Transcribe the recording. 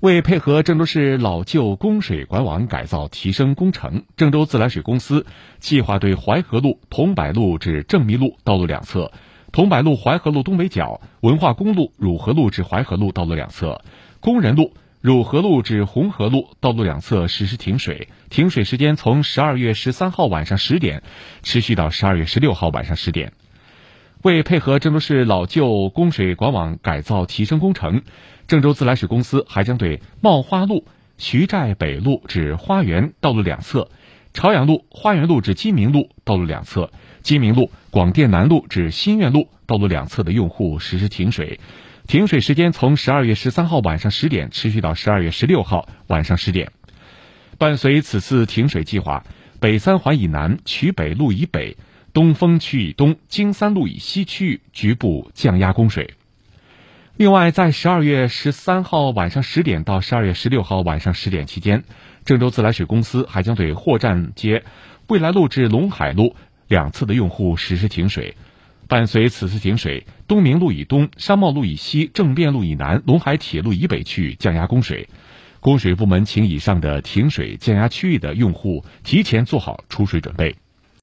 为配合郑州市老旧供水管网改造提升工程，郑州自来水公司计划对淮河路桐柏路至正密路道路两侧、桐柏路淮河路东北角、文化公路汝河路至淮河路道路两侧、工人路汝河路至红河路道路两侧实施停水，停水时间从十二月十三号晚上十点持续到十二月十六号晚上十点。为配合郑州市老旧供水管网改造提升工程，郑州自来水公司还将对茂花路徐寨北路至花园道路两侧、朝阳路花园路至鸡鸣路道路两侧、鸡鸣路广电南路至新苑路道路两侧的用户实施停水，停水时间从十二月十三号晚上十点持续到十二月十六号晚上十点。伴随此次停水计划，北三环以南、渠北路以北。东风区以东、京三路以西区域局部降压供水。另外，在十二月十三号晚上十点到十二月十六号晚上十点期间，郑州自来水公司还将对货站街未来路至陇海路两侧的用户实施停水。伴随此次停水，东明路以东、商贸路以西、政变路以南、陇海铁路以北区域降压供水。供水部门请以上的停水降压区域的用户提前做好出水准备。